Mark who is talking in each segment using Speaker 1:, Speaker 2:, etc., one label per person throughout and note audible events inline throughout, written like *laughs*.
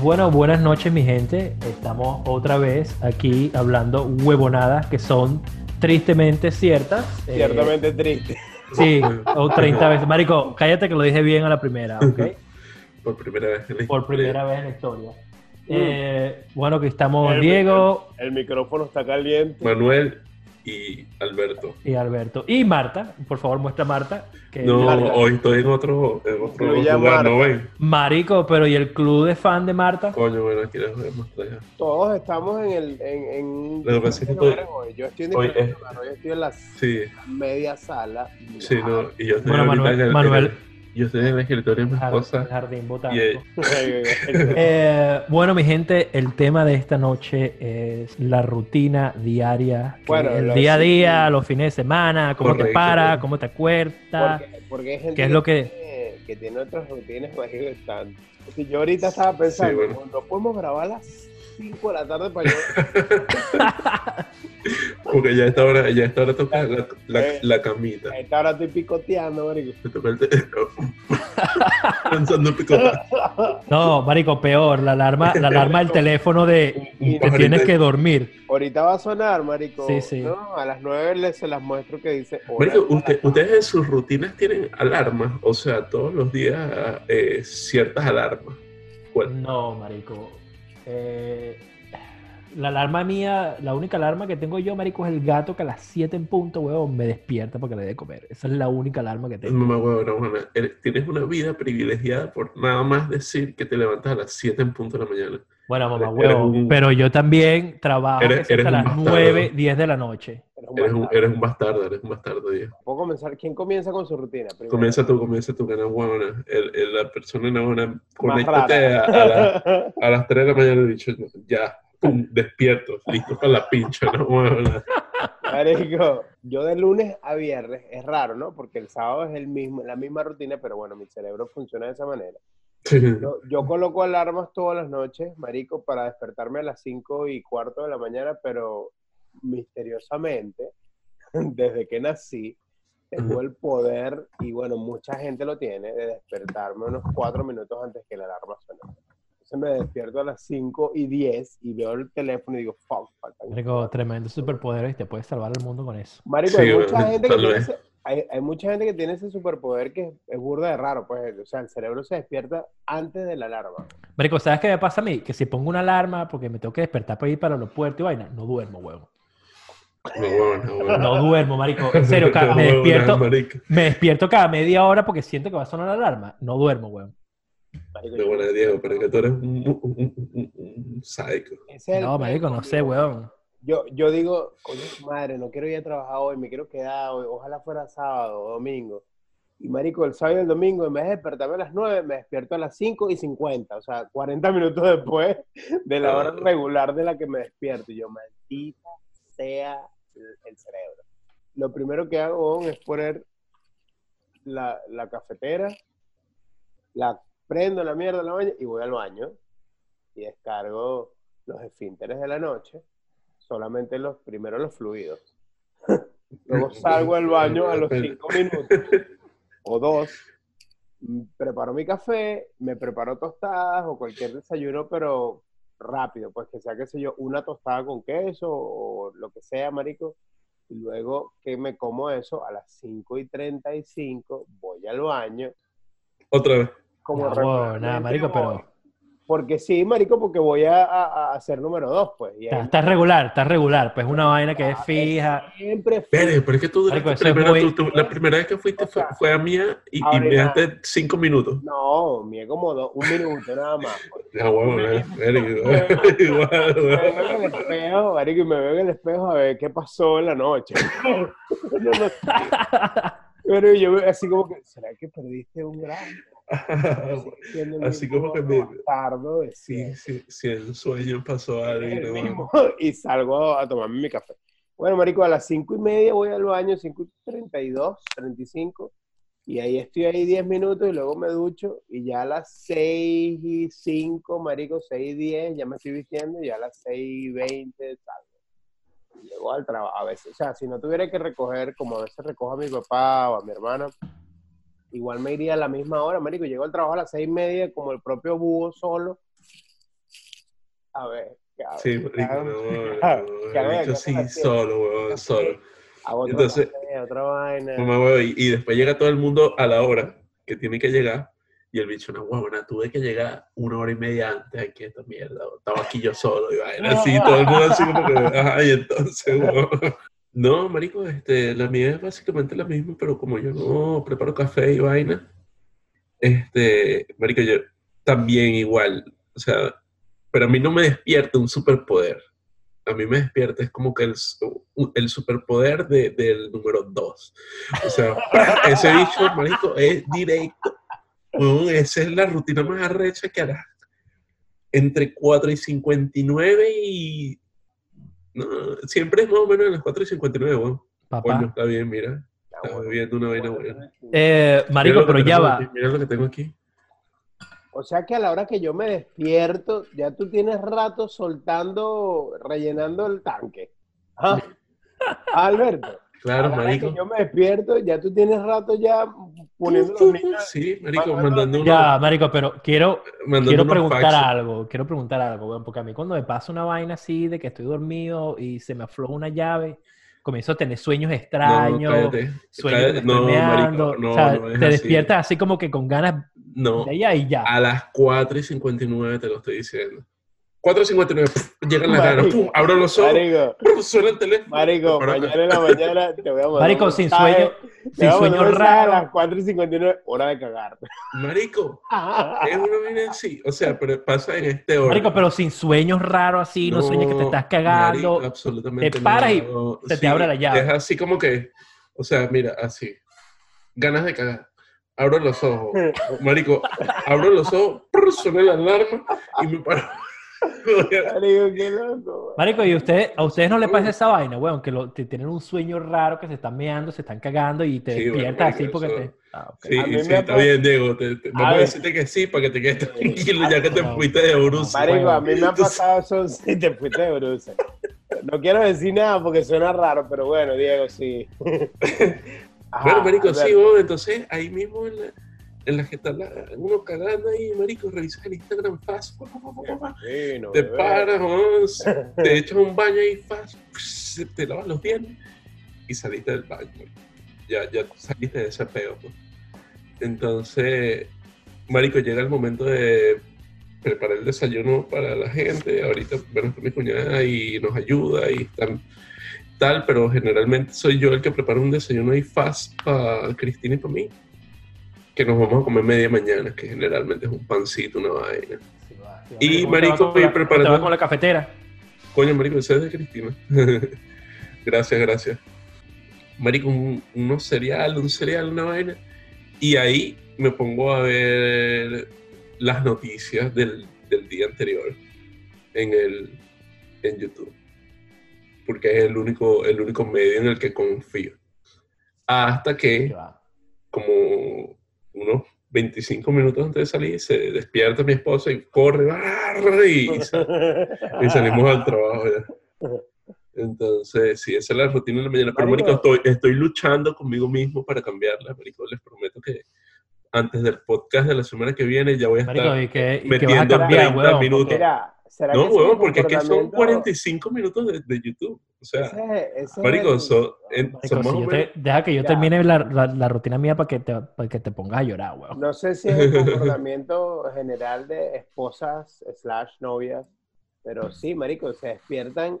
Speaker 1: bueno, buenas noches mi gente. Estamos otra vez aquí hablando huevonadas que son tristemente ciertas.
Speaker 2: Eh, Ciertamente tristes.
Speaker 1: Sí, *laughs* o 30 veces. Marico, cállate que lo dije bien a la primera, ¿ok? *laughs*
Speaker 3: Por primera vez en la
Speaker 1: Por primera vez en la historia. Eh, bueno, que estamos Diego.
Speaker 2: el, micrófono está caliente.
Speaker 3: Manuel y Alberto.
Speaker 1: Y Alberto. Y Marta, por favor, muestra Marta.
Speaker 3: Que no, hoy estoy en otro, en otro lugar, ¿no ven?
Speaker 1: Marico, pero ¿y el club de fan de Marta?
Speaker 3: Coño, bueno, aquí les voy a mostrar ya.
Speaker 2: Todos estamos en el... En, en...
Speaker 3: Lo que pasa es que estoy...
Speaker 2: Yo estoy en, hoy, es... yo estoy en la
Speaker 3: sí.
Speaker 2: media sala.
Speaker 3: Sí, no, y yo estoy
Speaker 1: bueno, Manuel, Manuel,
Speaker 3: yo estoy en el escritorio de mi esposa.
Speaker 1: Jardín botánico. *laughs* eh, bueno, mi gente, el tema de esta noche es la rutina diaria. Bueno, el día a día, los fines de semana, cómo te para, cómo te acuerdas.
Speaker 2: Porque, porque hay gente
Speaker 1: ¿Qué es lo que...
Speaker 2: Tiene, que tiene otras rutinas más *laughs* están. Si yo ahorita estaba pensando, sí, bueno. no podemos grabar las 5 de la tarde para yo. *laughs*
Speaker 3: Porque ya a esta hora, ya a esta hora toca la, la, eh, la camita.
Speaker 2: A esta hora estoy picoteando, marico.
Speaker 3: Me toca el teléfono. *laughs* Pensando en picotear. *laughs*
Speaker 1: No, marico, peor. La alarma, la alarma del teléfono de que tienes que dormir.
Speaker 2: Ahorita va a sonar, marico.
Speaker 1: Sí, sí.
Speaker 2: No, a las 9 se las muestro que dice...
Speaker 3: Marico, usted, ustedes en sus rutinas tienen alarmas. O sea, todos los días eh, ciertas alarmas.
Speaker 1: ¿Cuál? No, marico. Eh la alarma mía, la única alarma que tengo yo, marico, es el gato que a las 7 en punto, huevón, me despierta porque le dé comer. Esa es la única alarma que tengo.
Speaker 3: Mamá, huevón, no, tienes una vida privilegiada por nada más decir que te levantas a las 7 en punto de la mañana.
Speaker 1: Bueno, mamá, huevón, pero yo también trabajo
Speaker 3: eres, eres
Speaker 1: hasta las 9, 10 de la noche.
Speaker 3: Eres un, eres un bastardo, eres un bastardo, Diego.
Speaker 2: ¿Puedo comenzar? ¿Quién comienza con su rutina?
Speaker 3: Primero? Comienza tú, comienza tú, que no huevona. El, el, la persona no buena. Conéctate a, a, la, a, las 3 de la mañana dicho, ya pum, despierto, listo para la pincha, ¿no?
Speaker 2: Marico, yo de lunes a viernes, es raro, ¿no? Porque el sábado es el mismo, la misma rutina, pero bueno, mi cerebro funciona de esa manera. Yo, yo, coloco alarmas todas las noches, marico, para despertarme a las 5 y cuarto de la mañana, pero misteriosamente, *laughs* desde que nací, tengo el poder, y bueno, mucha gente lo tiene, de despertarme unos 4 minutos antes que la alarma suene me despierto a las 5 y 10 y veo el teléfono y digo, fuck, falta
Speaker 1: Marico, tremendo superpoder y te puedes salvar el mundo con eso.
Speaker 2: Marico, hay, mucha gente que tiene ese, hay, hay, mucha gente que tiene ese superpoder que es, burda de raro, pues, o sea, el cerebro se despierta antes de la alarma.
Speaker 1: Marico, ¿sabes qué me pasa a mí? Que si pongo una alarma porque me tengo que despertar para ir para los puertos y vaina, no duermo, huevo.
Speaker 3: No, no,
Speaker 1: no, duermo, marico. En serio, *laughs* me, despierto, me despierto cada media hora porque siento que va a sonar la alarma. No duermo, huevo.
Speaker 3: Bueno, Diego, pero que tú eres un, un, un, un psycho.
Speaker 1: No, marico, no sé, weón.
Speaker 2: Yo, yo digo, coño, madre, no quiero ir a trabajar hoy, me quiero quedar hoy, ojalá fuera sábado o domingo. Y marico, el sábado y el domingo, en vez de despertarme a las 9, me despierto a las 5 y 50, o sea, 40 minutos después de la hora regular de la que me despierto. Y yo, maldita sea el, el cerebro. Lo primero que hago es poner la, la cafetera, la prendo la mierda en la y voy al baño y descargo los esfínteres de la noche, solamente los primeros los fluidos. *laughs* Luego salgo al baño a los cinco minutos o dos, preparo mi café, me preparo tostadas o cualquier desayuno, pero rápido, pues que sea, qué sé yo, una tostada con queso o lo que sea, marico. Y luego que me como eso, a las 5 y 35 voy al baño.
Speaker 3: Otra vez
Speaker 2: como
Speaker 1: no, nada, marico, pero...
Speaker 2: Porque sí, marico, porque voy a, a, a ser número dos, pues.
Speaker 1: Estás está regular, está regular, pues una vaina que es ah, fija.
Speaker 2: Siempre
Speaker 3: Pero, pero es que tú, marico, primera, muy... tú, tú, la primera vez que fuiste fue, fue, a mía y, y me dejaste cinco minutos.
Speaker 2: No, mía como dos, un minuto nada más. Pues.
Speaker 3: Ya, bueno,
Speaker 2: igual, *laughs* Me veo en el espejo, marico, y me veo en el espejo a ver qué pasó en la noche. *laughs* no, no. *laughs* Pero yo así como que, ¿será que perdiste un grado? *laughs*
Speaker 3: Así como que me.
Speaker 2: Tardo
Speaker 3: sí, sí, sí, el sueño pasó algo.
Speaker 2: Y salgo a, tomarme mi café. Bueno, Marico, a las 5 y media voy al baño, 5 y 32, 35. Y ahí estoy ahí 10 minutos y luego me ducho. Y ya a las 6 y 5, Marico, 6 y 10, ya me estoy vistiendo. Y ya a las 6 y 20 salgo. Llego al trabajo. A veces, o sea, si no tuviera que recoger, como a veces recojo a mi papá o a mi hermana, igual me iría a la misma hora, marico. Llego al trabajo a las seis y media como el propio búho solo A ver.
Speaker 3: Sí, marico, no, *laughs* no, sí, solo, weón, solo. Entonces,
Speaker 2: otra vaina.
Speaker 3: y, después llega todo el mundo a la hora que tiene que llegar. Y el bicho, no, huevona, tuve que llegar una hora y media antes. Aquí esta mierda. Estaba aquí yo solo y vaina así, todo el mundo así como que, *laughs* ajá, y entonces, No, marico, este, la mía es básicamente la misma, pero como yo no preparo café y vaina, este, marico, yo también igual, o sea, pero a mí no me despierta un superpoder. A mí me despierta, es como que el, el superpoder de, del número 2. O sea, *laughs* ese bicho, marico, es directo. esa es la rutina más arrecha que hará. Entre 4 y 59 y no, siempre es más o menos en las 4 y 59, weón. Papá. está bien, mira. Está viendo una vaina buena.
Speaker 1: Eh, marico, pero ya va.
Speaker 3: mira lo que tengo aquí.
Speaker 2: O sea que a la hora que yo me despierto, ya tú tienes rato soltando, rellenando el tanque. ¿Ah? *laughs* Alberto.
Speaker 3: Claro, marico.
Speaker 2: Que yo me despierto, ya tú tienes rato ya poniendo los
Speaker 3: niños. Sí, marico, mandando
Speaker 1: Ya, marico, pero quiero, quiero preguntar algo, quiero preguntar algo, porque a mí cuando me pasa una vaina así de que estoy dormido y se me afloja una llave, comienzo a tener sueños extraños, no, sueños no, marico, no, o sea, te despiertas así como que con ganas
Speaker 3: no, de allá y ya. A las 4 y 59 te lo estoy diciendo. 4.59, llega en la cara, abro los ojos, marico, suena el teléfono.
Speaker 2: Marico, mañana en la mañana te voy a mandar
Speaker 1: Marico, sin sueño, sin sueño raro.
Speaker 2: A las 4.59, hora de cagar.
Speaker 3: Marico, *laughs* es una vaina así, o sea, pero pasa en este orden.
Speaker 1: Marico, pero sin sueños raros así, no, sueñas que te estás cagando. Marico, absolutamente Te paras y se te abre la llave.
Speaker 3: Es así como que, o sea, mira, así, ganas de cagar. Abro los ojos, marico, abro los ojos, suena la alarma y me paro.
Speaker 2: Marico, qué loco.
Speaker 1: Marico, ¿y usted, a ustedes no les pasa esa vaina, weón? Que, lo, tienen un sueño raro, que se están meando, se están cagando y te despiertas así porque te...
Speaker 3: Ah, Sí, sí, está bien, Diego. vamos a, decirte que sí para que te quedes tranquilo ya que te fuiste de Bruce.
Speaker 2: Marico, a mí me ha pasado eso *laughs* si te fuiste de Bruce. No quiero decir nada porque suena raro, pero bueno, Diego, sí. *laughs*
Speaker 3: bueno, Marico, sí, weón, entonces ahí mismo en la en que está uno cagando ahí, marico, revisas el Instagram fast, te paras, *laughs* te echas un baño ahí fast, te lavas los dientes y saliste del baño. Ya, ya saliste de ese peo. Pues. Entonces, marico, llega el momento de preparar el desayuno para la gente. Ahorita, bueno, mi cuñada y nos ayuda y tal, tal, pero generalmente soy yo el que prepara un desayuno ahí fast para Cristina y para mí que nos vamos a comer media mañana, que generalmente es un pancito, una vaina. y Marico, voy preparando.
Speaker 1: Con la cafetera.
Speaker 3: Coño, Marico, ese es de Cristina. *laughs* gracias, gracias. Marico, un, unos cereal, un cereal, una vaina. Y ahí me pongo a ver las noticias del, del día anterior en, el, en YouTube. Porque es el único, el único medio en el que confío. Hasta que, como unos 25 minutos antes de salir, se despierta mi esposa y corre, y, y salimos al trabajo ya. Entonces, sí, esa es la rutina de la mañana. Pero, Marico, estoy, estoy luchando conmigo mismo para cambiarla, Marico. Les prometo que antes del podcast de la semana que viene ya voy a estar metiendo 30 minutos. No, huevón, porque es que son 45 minutos de, de YouTube. O sea, marico,
Speaker 1: deja que yo termine la, la, rutina mía para que, te, para que te pongas a llorar, weón.
Speaker 2: No sé si es el comportamiento general de esposas slash novias, pero sí, marico, se despiertan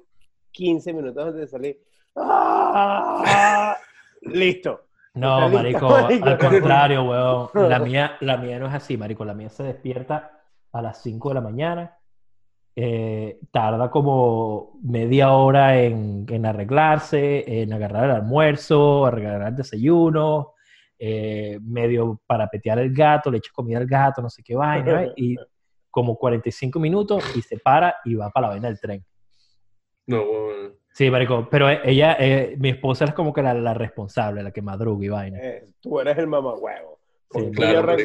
Speaker 2: 15 minutos antes de salir. ¡Ah! Listo.
Speaker 1: No, marico, al *laughs* contrario, weón. La mía, la mía no es así, marico. La mía se despierta a las 5 de la mañana eh, tarda como media hora en, arreglarse, en agarrar el almuerzo, agarrar el desayuno, eh, medio para petear el gato, le echa comida al gato, no sé qué vaina, *laughs* y como 45 minutos y se para y va para la vaina del tren.
Speaker 3: No,
Speaker 1: Sí, marico, pero ella, eh, mi esposa es como que la, responsable, la que madruga y vaina.
Speaker 2: tú eres el mamá huevo.
Speaker 3: Sí, claro,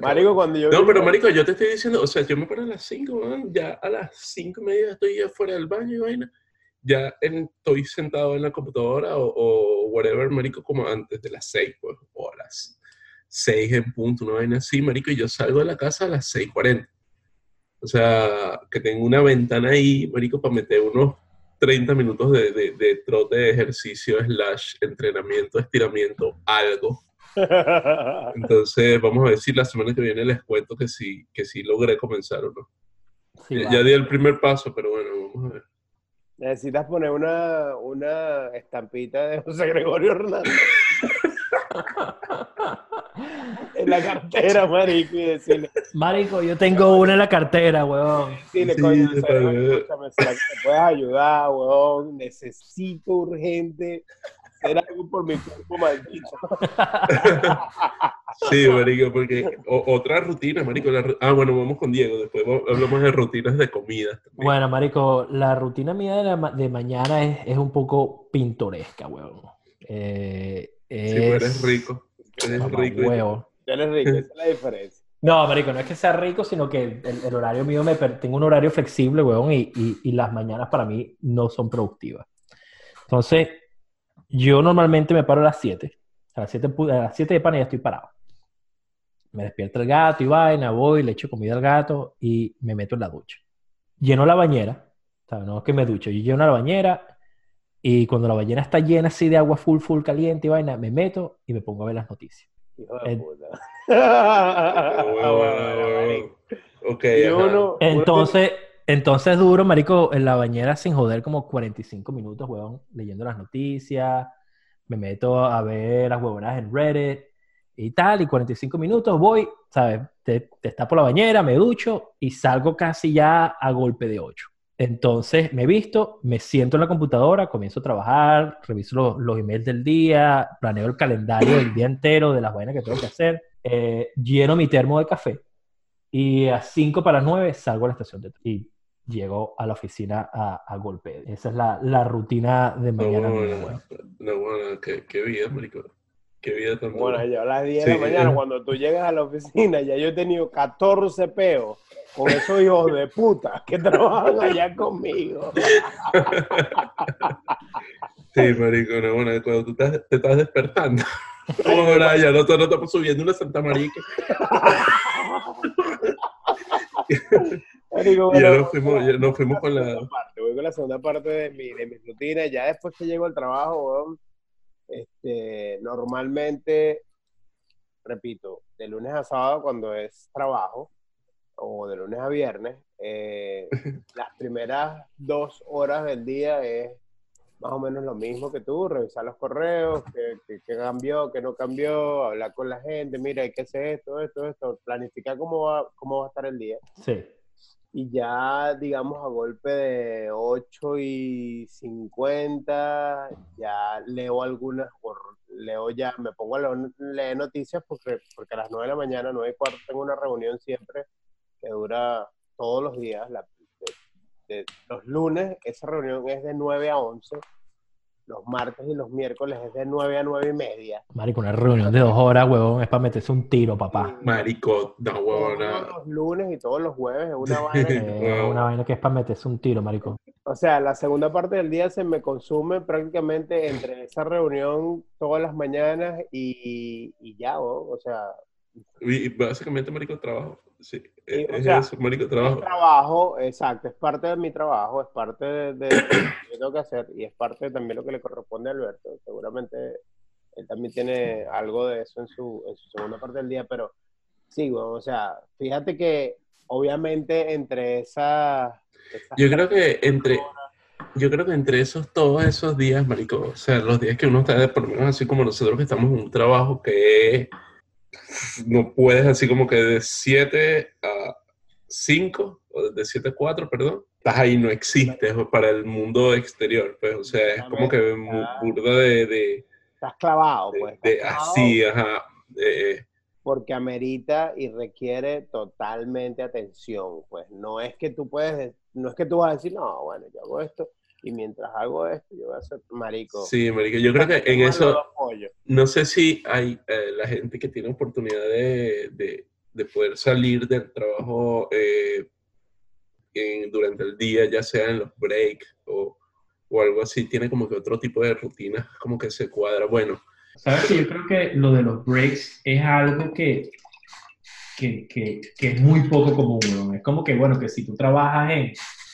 Speaker 2: marico, cuando yo...
Speaker 3: No, pero marico, yo te estoy diciendo, o sea, yo me paro a las 5, ya a las 5 y media estoy ya fuera del baño y vaina, ya estoy sentado en la computadora o, whatever, marico, como antes de las 6, pues, o a las 6 en punto, una vaina así, marico, y yo salgo de la casa a las 6.40. O sea, que tengo una ventana ahí, marico, para meter unos 30 minutos de, de, de trote de ejercicio, slash, entrenamiento, estiramiento, algo. *laughs* Entonces, vamos a ver si la semana que viene les cuento que sí, que sí logré comenzar o no. ya, di el primer paso, pero bueno, vamos a ver.
Speaker 2: Necesitas poner una, una estampita de José Gregorio Hernández. en la cartera, marico, y decirle.
Speaker 1: Marico, yo tengo una en la cartera, weón.
Speaker 2: Decirle, sí, coño, escúchame, ¿será que me puedes ayudar, weón? Necesito urgente hacer algo por mi cuerpo maldito.
Speaker 3: Sí, marico, porque otra rutina, marico. ah, bueno, vamos con Diego, después hablamos de rutinas de comida.
Speaker 1: Bueno, marico, la rutina mía de, de mañana es, es, un poco pintoresca, weón. Eh,
Speaker 3: es... Sí, eres rico. Eres rico.
Speaker 2: Huevo. Eres rico, esa es la diferencia. *laughs*
Speaker 1: No, marico, no es que sea rico, sino que el, horario mío me tengo un horario flexible, weón, y, y, y, las mañanas para mí no son productivas. Entonces, yo normalmente me paro a las 7. A las 7, a las 7 de pan ya estoy parado. Me despierta el gato y vaina, voy, le echo comida al gato y me meto en la ducha. Lleno la bañera, ¿sabes? No es que me ducho, yo lleno la bañera y cuando la bañera está llena así de agua full, full caliente y vaina, me meto y me pongo a ver las noticias. *laughs* entonces, entonces duro, marico, en la bañera sin joder como 45 minutos, weón, leyendo las noticias, me meto a ver las huevonas en Reddit y tal, y 45 minutos voy, ¿sabes? Te, te tapo la bañera, me ducho y salgo casi ya a golpe de 8. Entonces me visto, me siento en la computadora, comienzo a trabajar, reviso los, los emails del día, planeo el calendario del día entero de las vainas que tengo que hacer, eh, lleno mi termo de café y a 5 para las 9 salgo a la estación de y llego a la oficina a, a golpe. Esa es la, la rutina de mañana.
Speaker 3: No, bueno, no, bueno, qué, qué vida, marico. Qué vida tan
Speaker 2: Bueno, yo a las 10 de la mañana, *laughs* cuando tú llegas a la oficina, ya yo he tenido 14 peos con esos hijos de puta que trabajan allá conmigo. *laughs*
Speaker 3: Sí, marico, no, bueno, cuando tú te, te estás despertando. *laughs* Como ya no, no estamos subiendo una Santa Marica. Marico, bueno, ya nos fuimos, ya nos fuimos con la...
Speaker 2: Parte, voy con la segunda parte de mi, de mi rutina. Ya después que llego al trabajo, este, normalmente, repito, de lunes a sábado cuando es trabajo, o de lunes a viernes, eh, *laughs* las primeras dos horas del día es más o menos lo mismo que tú, revisar los correos, qué, cambió, qué no cambió, hablar con la gente, mira, hay que hacer esto, esto, esto, planificar cómo va, cómo va a estar el día.
Speaker 1: Sí.
Speaker 2: Y ya, digamos, a golpe de 8 y 50, ya leo algunas, leo ya, me pongo a leer noticias porque, porque a las 9 de la mañana, 9 y cuarto, tengo una reunión siempre que dura todos los días. de, los lunes, esa reunión es de 9 a 11. Los martes y los miércoles es de 9 a 9 y media.
Speaker 1: Marico, una reunión de dos horas, huevón, es para meterse un tiro, papá.
Speaker 3: Marico, no, huevón.
Speaker 2: Todos los lunes y todos los jueves es una vaina.
Speaker 1: que... una vaina que es para meterse un tiro, marico.
Speaker 2: O sea, la segunda parte del día se me consume prácticamente entre esa reunión todas las mañanas y, y ya, o sea,
Speaker 3: y básicamente, marico, trabajo. Sí, e, es, eso, marico, trabajo.
Speaker 2: trabajo, exacto, es parte de mi trabajo, es parte de, lo que tengo que hacer y es parte también lo que le corresponde a Alberto. Seguramente él también tiene algo de eso en su, en su segunda parte del día, pero sí, bueno, o sea, fíjate que obviamente entre esas...
Speaker 3: yo creo que entre... Yo creo que entre esos, todos esos días, marico, o sea, los días que uno está, por lo menos así como nosotros que estamos en un trabajo que es no puedes así como que de 7 a 5, o de 7 a 4, perdón, estás ahí, no existes para el mundo exterior, pues, o sea, es como que burda de... de
Speaker 2: estás clavado, pues.
Speaker 3: así, ajá.
Speaker 2: porque amerita y requiere totalmente atención, pues, no es que tú puedes, no es que tú vas a decir, no, bueno, yo hago esto, y mientras hago esto, yo voy a ser marico.
Speaker 3: Sí, marico, yo creo que en eso, no sé si hay eh, la gente que tiene oportunidad de, de, de poder salir del trabajo eh, durante el día, ya sea en los breaks o, o, algo así, tiene como que otro tipo de rutina, como que se cuadra. Bueno.
Speaker 1: Sabes que yo creo que lo de los breaks es algo que, que, que, que, es muy poco común. Es como que, bueno, que si tú trabajas en,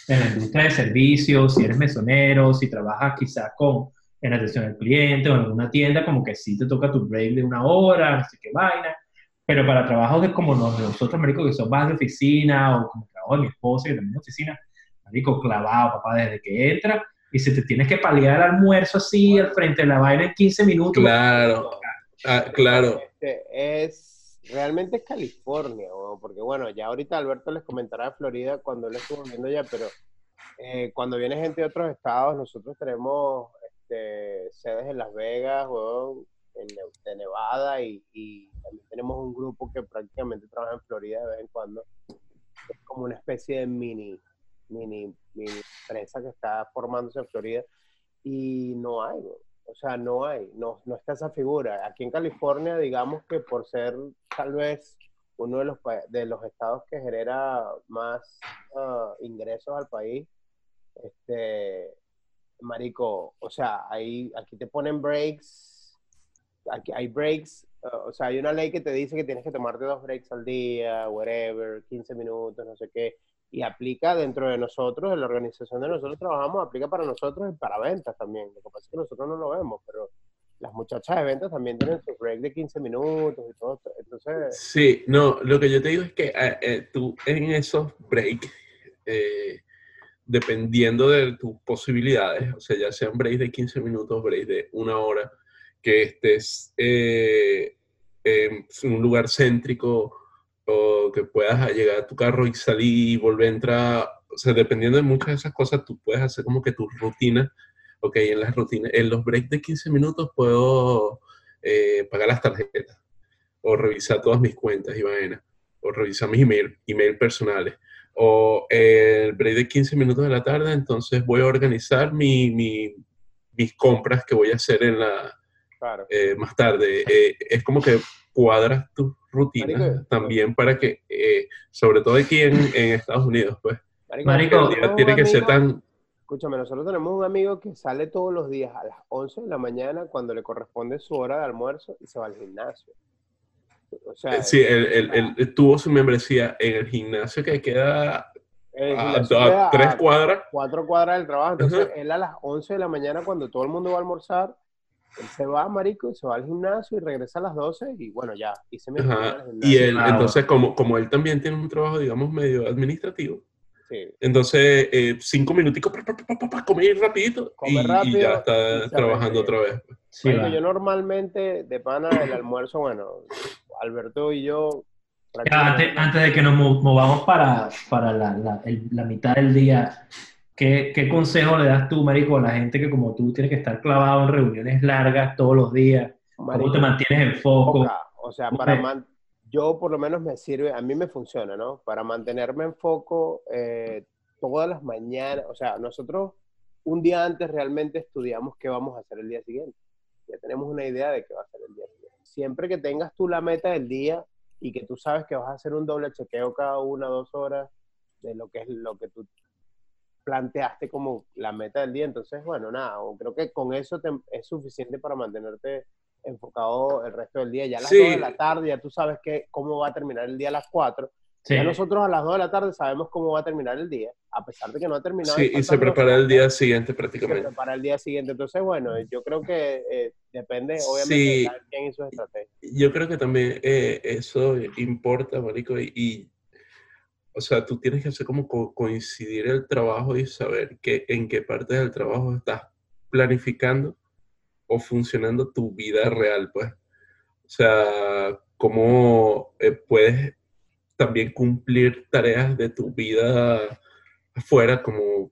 Speaker 1: en la industria de servicios, si eres mesonero, si trabajas quizás con en atención al cliente o en una tienda, como que sí te toca tu break de una hora, no sé qué vaina. Pero para trabajos de como nosotros, marico, que son más de oficina o como trabajo de mi esposa, que también de oficina, marico, clavado, papá, desde que entra y si te tienes que paliar el almuerzo así al frente de la vaina en 15 minutos.
Speaker 3: Claro, ah, claro.
Speaker 2: Este, es, realmente es California, porque bueno, ya ahorita Alberto les comentará de Florida cuando él estuvo viendo ya, pero eh, cuando viene gente de otros estados, nosotros tenemos este, sedes en Las Vegas, en, de Nevada y, y, también tenemos un grupo que prácticamente trabaja en Florida de vez en cuando. Es como una especie de mini mini, mini empresa que está formándose en Florida y no hay, o sea, no hay, no, no está esa figura. Aquí en California, digamos que por ser tal vez uno de los, de los estados que genera más ah, ingresos al país, este, marico, o sea, ahí, aquí te ponen breaks, aquí hay breaks, ah, o sea, hay una ley que te dice que tienes que tomarte dos breaks al día, whatever, 15 minutos, no sé qué, y aplica dentro de nosotros, en la organización de nosotros trabajamos, aplica para nosotros y para ventas también. Lo que pasa es que nosotros no lo vemos, pero las muchachas de ventas también tienen su break de 15 minutos y todo. Entonces...
Speaker 3: Sí, no, lo que yo te digo es que eh, eh, tú en esos breaks, eh, dependiendo de tus posibilidades, o sea, ya sean breaks de 15 minutos, breaks de una hora, que estés en un lugar céntrico, o que puedas llegar a tu carro y salir y volver a entrar, o sea, dependiendo de muchas de esas cosas, tú puedes hacer como que tu rutina, ok, en las rutinas, en los breaks de 15 minutos puedo eh, pagar las tarjetas, o revisar todas mis cuentas y vainas, o revisar mis email, email personales, o el break de 15 minutos de la tarde, entonces voy a organizar mi, mi, mis compras que voy a hacer en la, eh, más tarde. Eh, es como que cuadras tus rutinas también para que, eh, sobre todo aquí en, en, Estados Unidos, pues,
Speaker 1: Marico,
Speaker 3: tiene que ser tan...
Speaker 2: Escúchame, nosotros tenemos un amigo que sale todos los días a las 11 de la mañana cuando le corresponde su hora de almuerzo y se va al gimnasio.
Speaker 3: O sea, eh, sí, él, tuvo su membresía en el gimnasio que queda a, tres cuadras.
Speaker 2: Cuatro cuadras del trabajo. Entonces, él a las 11 de la mañana, cuando todo el mundo va a almorzar, él se va, marico, y se va al gimnasio y regresa a las 12 y bueno, ya, hice mi
Speaker 3: Y él, entonces, como, como él también tiene un trabajo, digamos, medio administrativo, sí. entonces, eh, cinco minuticos para comer rapidito y, rápido, y, ya está trabajando otra vez.
Speaker 2: Sí, yo normalmente, de pana, el almuerzo, bueno, Alberto y yo...
Speaker 1: Antes, antes, de que nos movamos para, para la, la, la mitad del día, ¿Qué, ¿Qué, consejo le das tú, Marico, a la gente que como tú tienes que estar clavado en reuniones largas todos los días? ¿Cómo te mantienes en foco?
Speaker 2: O sea, para yo por lo menos me sirve, a mí me funciona, ¿no? Para mantenerme en foco eh, todas las mañanas, o sea, nosotros un día antes realmente estudiamos qué vamos a hacer el día siguiente. Ya tenemos una idea de qué va a ser el día siguiente. Siempre que tengas tú la meta del día y que tú sabes que vas a hacer un doble chequeo cada una o dos horas de lo que es lo que tú planteaste como la meta del día. Entonces, bueno, nada, creo que con eso es suficiente para mantenerte enfocado el resto del día. Ya a las 2 de la tarde, ya tú sabes que, cómo va a terminar el día a las 4. Ya nosotros a las 2 de la tarde sabemos cómo va a terminar el día, a pesar de que no ha terminado.
Speaker 3: Sí, y se prepara el día siguiente prácticamente.
Speaker 2: Se prepara el día siguiente. Entonces, bueno, yo creo que eh, depende, obviamente, de quién y sus estrategias.
Speaker 3: Yo creo que también eh, eso importa, Marico, y o sea, tú tienes que hacer como coincidir el trabajo y saber que, en qué parte del trabajo estás planificando o funcionando tu vida real, pues. O sea, cómo eh, puedes también cumplir tareas de tu vida afuera, como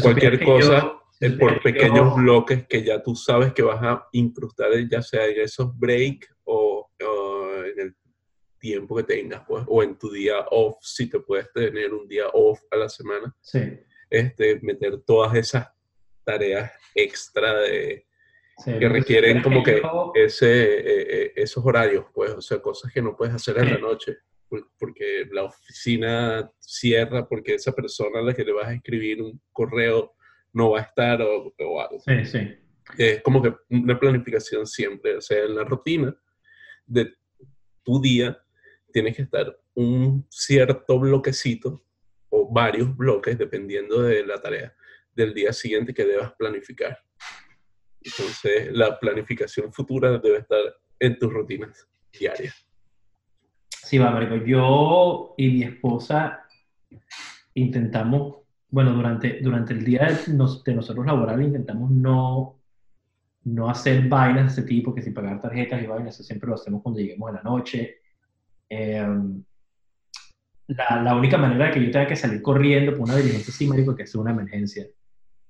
Speaker 3: cualquier cosa, eh, por pequeños bloques que ya tú sabes que vas a incrustar, ya sea en esos breaks o, tiempo que tengas, pues, o en tu día off, si te puedes tener un día off a la semana, este, meter todas esas tareas extra de, que requieren como que ese, eh, eh, esos horarios, pues, o sea, cosas que no puedes hacer en la noche, porque la oficina cierra, porque esa persona a la que le vas a escribir un correo no va a estar o, o algo.
Speaker 1: Sí, sí.
Speaker 3: Es como que una planificación siempre, o sea, en la rutina de tu día tienes que estar un cierto bloquecito o varios bloques, dependiendo de la tarea del día siguiente que debas planificar. Entonces, la planificación futura debe estar en tus rutinas diarias.
Speaker 1: Sí, va, Marico. Yo y mi esposa intentamos, bueno, durante, durante el día de, nosotros laborales intentamos no, no hacer vainas de ese tipo, que si pagar tarjetas y vainas, eso siempre lo hacemos cuando lleguemos a la noche. Em, la, la, única manera de que yo tenga que salir corriendo por una diligencia sí, marico, que es una emergencia.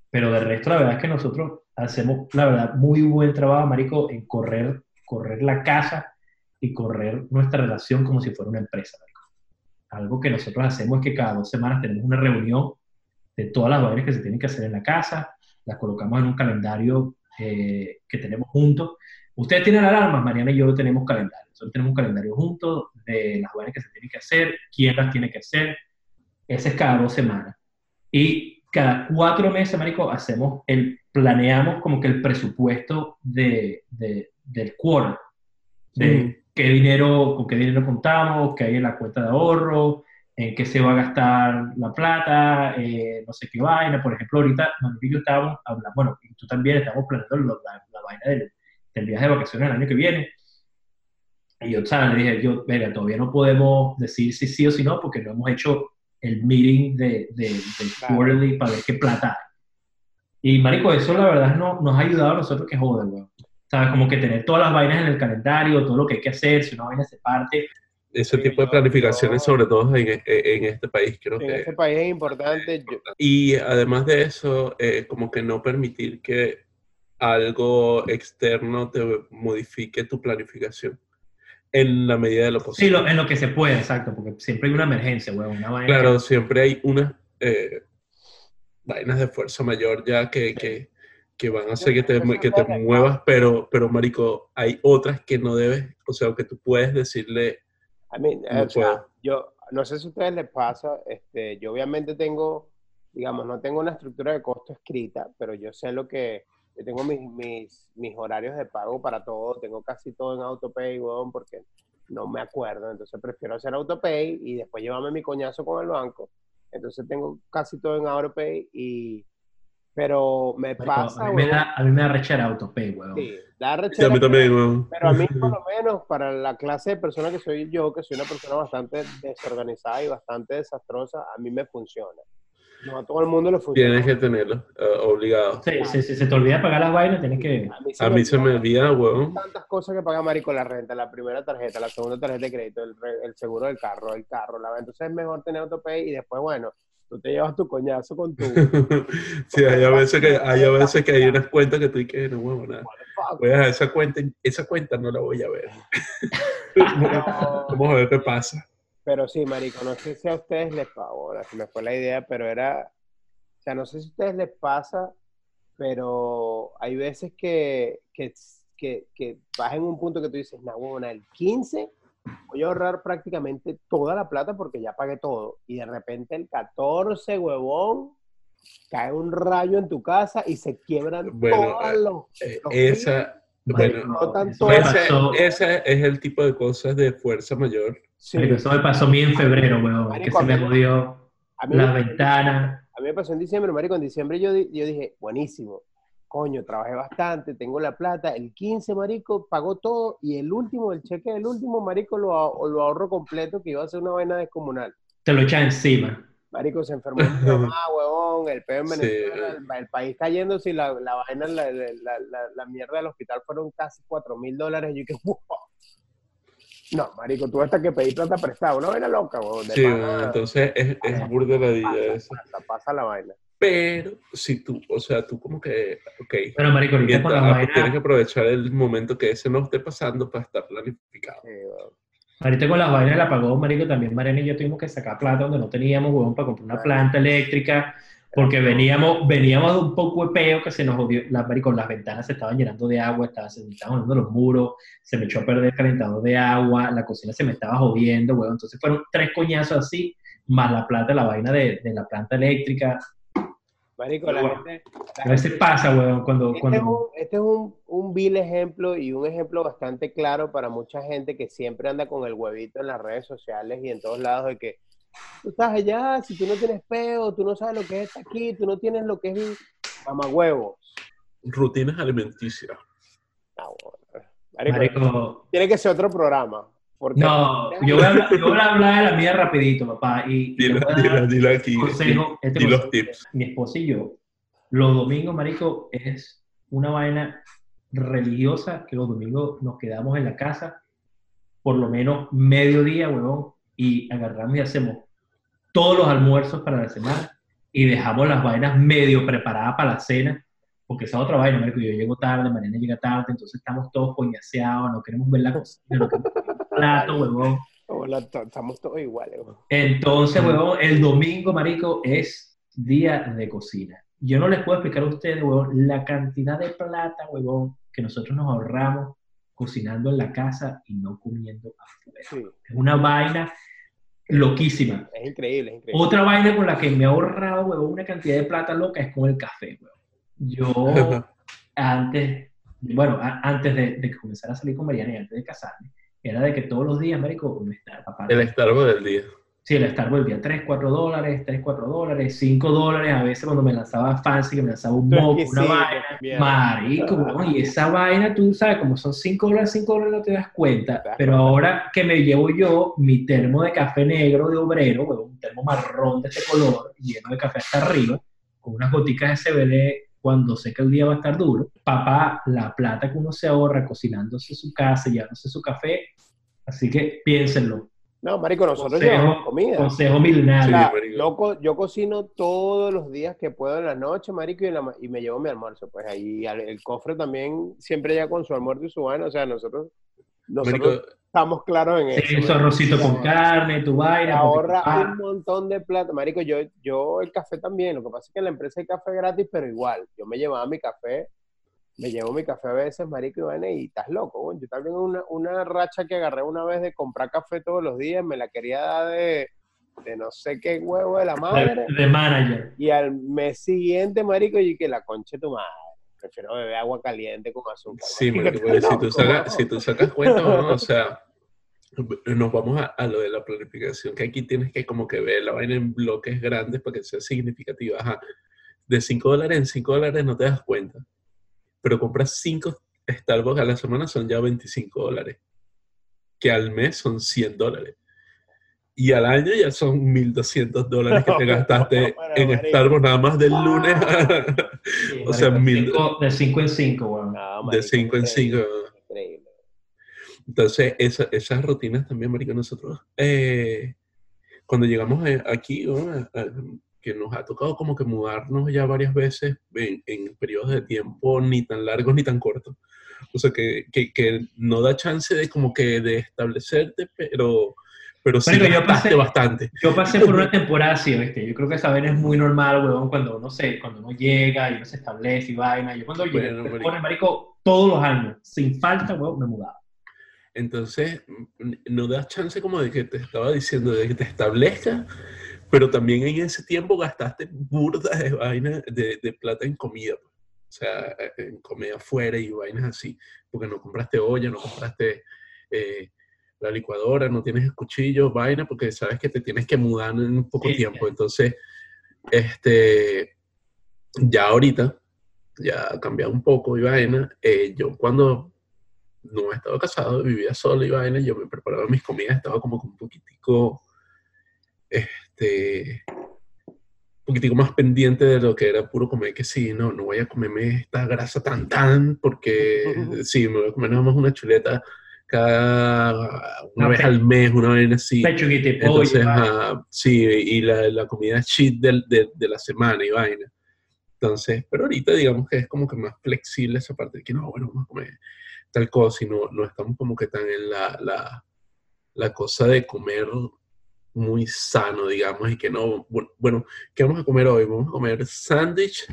Speaker 1: Pero de resto, la verdad es que nosotros hacemos, la verdad, muy buen trabajo, marico, en correr, correr la casa y correr nuestra relación como si fuera una empresa, marico. Algo que nosotros hacemos es que cada dos semanas tenemos una reunión de todas las vainas que se tienen que hacer en la casa, las colocamos en un calendario eh, que tenemos juntos. Ustedes tienen alarmas, Mariana y yo tenemos calendario. Nosotros tenemos un calendario juntos de las vainas que se tienen que hacer, quién las tiene que hacer. Ese es cada dos semanas. Y cada cuatro meses, Marico, hacemos el, planeamos como que el presupuesto de, del quarter, de qué dinero, con qué dinero contamos, qué hay en la cuenta de ahorro, en qué se va a gastar la plata, eh, no sé qué vaina. Por ejemplo, ahorita nosotros yo estábamos hablando, bueno, y tú también estamos planeando la, vaina del, del, viaje de vacaciones el año que viene. Y yo, ¿sabes? Le dije, yo, mira, todavía no podemos decir si sí o si no, porque no hemos hecho el meeting de, de, del quarterly para ver qué plata. Y, marico, eso la verdad no, nos ha ayudado a nosotros que joder, weón. ¿Sabes? Como que tener todas las vainas en el calendario, todo lo que hay que hacer, si una vaina se parte.
Speaker 3: Ese tipo de planificaciones, sobre todo en, en, este país, creo
Speaker 2: en
Speaker 3: que...
Speaker 2: En este país es importante.
Speaker 3: Y además de eso, eh, como que no permitir que algo externo te modifique tu planificación en la medida de lo posible.
Speaker 1: Sí, en lo que se puede, exacto, porque siempre hay una emergencia, weón. Una
Speaker 3: vaina claro, siempre hay unas eh, vainas de fuerza mayor ya que, que, que van a hacer que te, que te muevas, pero, pero, marico, hay otras que no debes, o sea, que tú puedes decirle...
Speaker 2: I mean, no o sea, yo no sé si a ustedes les pasa, este, yo obviamente tengo, digamos, no tengo una estructura de costo escrita, pero yo sé lo que yo tengo mis, mis, mis, horarios de pago para todo, tengo casi todo en AutoPay, weón, porque no me acuerdo, entonces prefiero hacer AutoPay y después llevarme mi coñazo con el banco. Entonces tengo casi todo en AutoPay y... Pero me pasa,
Speaker 1: a mí me, da, a mí me da rechera AutoPay, weón.
Speaker 2: Sí, da rechera.
Speaker 3: a mí también, weón.
Speaker 2: Pero a mí, por lo *laughs* menos, para la clase de persona que soy yo, que soy una persona bastante desorganizada y bastante desastrosa, a mí me funciona. No a todo el mundo le funciona.
Speaker 3: Tienes que tenerlo, uh, obligado.
Speaker 1: Sí, sí, sí, se te olvida pagar las vainas, tienes que...
Speaker 3: A mí se, me, olvida, weón.
Speaker 2: Tantas cosas que paga Marico, la renta, la primera tarjeta, la segunda tarjeta de crédito, el, el seguro del carro, el carro, la Entonces es mejor tener autopay y después, bueno, tú te llevas tu coñazo con tu... *laughs*
Speaker 3: sí, hay a veces que hay, a veces que hay unas cuentas que tú y que no, huevo, nada. Voy a esa cuenta, esa cuenta no la voy a ver. *laughs* *laughs* Vamos a ver qué pasa.
Speaker 2: Pero sí, marico, no sé si a ustedes les pasa, ahora se me fue la idea, pero era, o sea, no sé si a ustedes les pasa, pero hay veces que, que, que, que vas en un punto que tú dices, no, bueno, el 15 voy a ahorrar prácticamente toda la plata porque ya pagué todo. Y de repente el 14, huevón, cae un rayo en tu casa y se quiebran todos los,
Speaker 3: eh, esa, bueno, ese, es el tipo de cosas de fuerza mayor.
Speaker 1: Sí. eso me pasó a mí en febrero, weón, que se me jodió la ventana.
Speaker 2: A mí me pasó en diciembre, marico, en diciembre yo, yo dije, buenísimo, coño, trabajé bastante, tengo la plata, el 15, marico, pagó todo, y el último, el cheque del último, marico, lo, lo ahorro completo, que iba a ser una vaina descomunal.
Speaker 1: Te lo echa encima.
Speaker 2: Marico, se enfermó mi mamá, *laughs* huevón, el peor en Venezuela, el, país cayendo, si la, la vaina, la, la, la, mierda del hospital fueron casi 4 mil dólares, yo que, *laughs* No, marico, tú hasta que pedí plata prestada, una vaina loca, huevón.
Speaker 3: Sí, entonces es, es burda la
Speaker 2: día esa. Pasa, pasa la vaina.
Speaker 3: Pero si tú, o sea, tú como que, ok.
Speaker 1: Pero marico, ahorita con la vaina...
Speaker 3: Tienes que aprovechar el momento que ese no esté pasando para estar planificado. Sí,
Speaker 1: Ahorita con las vainas del apagón, marico, también Mariana y yo tuvimos que sacar plata donde no teníamos, huevón, para comprar una planta eléctrica, porque veníamos, veníamos de un poco de peo que se nos jodió, la, marico, las ventanas se estaban llenando de agua, estaba, se me estaban jodiendo los muros, se me echó a perder el calentador de agua, la cocina se me estaba jodiendo, huevón, entonces fueron tres coñazos así, más la plata, la vaina de, de la planta eléctrica,
Speaker 2: Marico, la gente,
Speaker 1: a veces pasa, weón, cuando...
Speaker 2: Este
Speaker 1: cuando...
Speaker 2: es, un, este es un, un, vil ejemplo y un ejemplo bastante claro para mucha gente que siempre anda con el huevito en las redes sociales y en todos lados de que tú estás allá, si tú no tienes peo, tú no sabes lo que es aquí, tú no tienes lo que es mamagüevos.
Speaker 3: Rutinas alimenticias.
Speaker 2: Ah, Marico, tiene que ser otro programa.
Speaker 1: no, *laughs* yo voy, a hablar, yo voy, a hablar, de la mía rapidito, papá. Y,
Speaker 3: dilo, dilo, dilo, aquí.
Speaker 1: Consejo, este los tips. Mi esposa y yo, los domingos, marico, es una vaina religiosa que los domingos nos quedamos en la casa por lo menos medio día, huevón, y agarramos y hacemos todos los almuerzos para la semana y dejamos las vainas medio preparadas para la cena porque esa otra vaina, Marico, yo llego tarde, Mariana llega tarde, entonces estamos todos coñaseados, no queremos ver la cocina, no queremos ver el plato, huevón.
Speaker 2: estamos todos iguales, huevón.
Speaker 1: Entonces, huevón, el domingo, Marico, es día de cocina. Yo no les puedo explicar a ustedes, huevón, la cantidad de plata, huevón, que nosotros nos ahorramos cocinando en la casa y no comiendo afuera. Es una vaina loquísima.
Speaker 2: Es increíble, es increíble.
Speaker 1: Otra vaina con la que me he ahorrado, huevón, una cantidad de plata loca es con el café, huevón. Yo *laughs* antes, bueno, antes de, de comenzar a salir con Mariana y antes de casarme, era de que todos los días, marico, me estaba,
Speaker 3: papá, El Starbucks del día.
Speaker 1: Sí, el del día, 3, 4 dólares, 3, 4 dólares, 5 dólares, a veces cuando me lanzaba fancy, que me lanzaba un moco, una vaina, marico, y esa vaina, tú sabes, como son 5 dólares, 5 dólares no te das cuenta, pero ahora que me llevo yo mi termo de café negro de obrero, un termo marrón de este color, lleno de café hasta arriba, con unas goticas de CBD cuando sé que el día va a estar duro, papá, la plata que uno se ahorra cocinándose su casa, llevándose su café, así que piénsenlo.
Speaker 2: No, marico, nosotros llevamos comida.
Speaker 1: Consejo milenario.
Speaker 2: loco, yo cocino todos los días que puedo en la noche, marico, y, me llevo mi almuerzo. Pues ahí el, cofre también siempre ya con su almuerzo y su vaina. O sea, nosotros, nosotros estamos claros en eso.
Speaker 1: Eso, arrocito con carne, tu vaina.
Speaker 2: Ahorra un montón de plata. Marico, yo, yo el café también. Lo que pasa es que en la empresa hay café gratis, pero igual. Yo me llevaba mi café, me llevo mi café a veces, marico, y vaina, y estás loco. Yo también una, una racha que agarré una vez de comprar café todos los días, me la quería dar de, de no sé qué huevo de la madre.
Speaker 1: De, manager.
Speaker 2: Y al mes siguiente, marico, y que la conche tu madre prefiero beber agua caliente con azúcar.
Speaker 3: Sí, marico, si, tú *laughs* sacas, si tú sacas cuenta, ¿no? o sea, nos vamos a, lo de la planificación, que aquí tienes que como que ver la vaina en bloques grandes para que sea significativa. Ajá. De 5 dólares en 5 dólares no te das cuenta, pero compras 5 Starbucks a la semana son ya 25 dólares, que al mes son 100 dólares. Y al año ya son 1.200 dólares que te *laughs* gastaste en Starbucks nada más del lunes. *laughs*
Speaker 1: o sea, mil... De 5 en 5, bueno.
Speaker 3: de 5 en 5. Increíble. Entonces, esas rutinas también, Marico, nosotros, eh, cuando llegamos aquí, que nos ha tocado como que mudarnos ya varias veces en, periodos de tiempo ni tan largos ni tan cortos. O sea, que, que, no da chance de como que de establecerte, pero, pero sí yo pasé, bastante.
Speaker 1: Yo pasé por una temporada así, ¿viste? Yo creo que saber es muy normal, weón, cuando uno, se, cuando uno llega y uno se establece y vaina. Yo cuando llegué, marico. marico, todos los años, sin falta, weón, me mudaba.
Speaker 3: Entonces, no das chance como de que te estaba diciendo, de que te establezcas, pero también en ese tiempo gastaste burdas de vainas de, plata en comida. Pues. O sea, en comida afuera y vainas así, porque no compraste olla, no compraste eh, la licuadora, no tienes cuchillos, vaina, porque sabes que te tienes que mudar en poco tiempo. Entonces, este, ya ahorita, ya ha cambiado un poco y vaina. Eh, yo cuando no estaba casado, vivía solo y vaina, yo me preparaba mis comidas, estaba como un poquitico, este, un poquitico más pendiente de lo que era puro comer, que sí, no, no voy a comerme esta grasa tan tan, porque *laughs* sí, me voy a comer nada más una chuleta cada una vez al mes, una vez así. Entonces, sí, y la, la comida cheat de, de, de, la semana y vaina. Entonces, pero ahorita digamos que es como que más flexible esa parte de que no, bueno, vamos a comer tal cosa y no, no estamos como que tan en la, la, la, cosa de comer muy sano, digamos, y que no, bueno, ¿qué vamos a comer hoy? Vamos a comer sándwich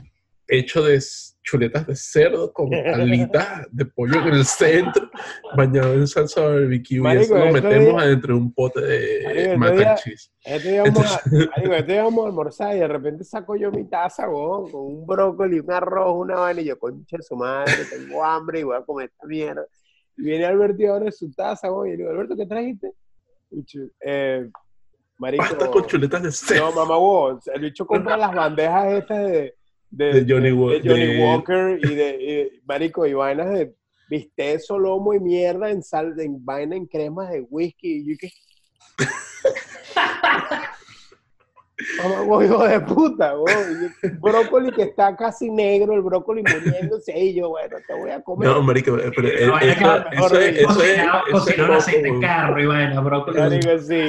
Speaker 3: hecho de chuletas de cerdo con *laughs* alitas de pollo en el centro, bañado en salsa barbecue. y eso lo metemos adentro de un pote de mac and cheese.
Speaker 2: Este vamos, este *laughs* vamos a almorzar y de repente saco yo mi taza, con un brócoli, un arroz, una vaina, y yo, concha de su madre, tengo hambre y voy a comer esta mierda. Y viene Alberto y abre su taza, y le digo, Alberto, ¿qué trajiste? Eh,
Speaker 3: marico, Pasta con chuletas de cerdo.
Speaker 2: No, mamá, vos, el bicho compra las bandejas estas de
Speaker 3: de, Johnny,
Speaker 2: Walker y de, marico, y vainas de bistec, lomo y mierda en sal, en vaina en cremas de whisky. Y que... *laughs* Vamos, hijo de puta, brócoli que está casi negro, el brócoli muriéndose, y yo, bueno, te voy a comer.
Speaker 3: No, marico, pero eso,
Speaker 1: es, eso es, un aceite de carro y bueno, brócoli.
Speaker 2: Marico, sí,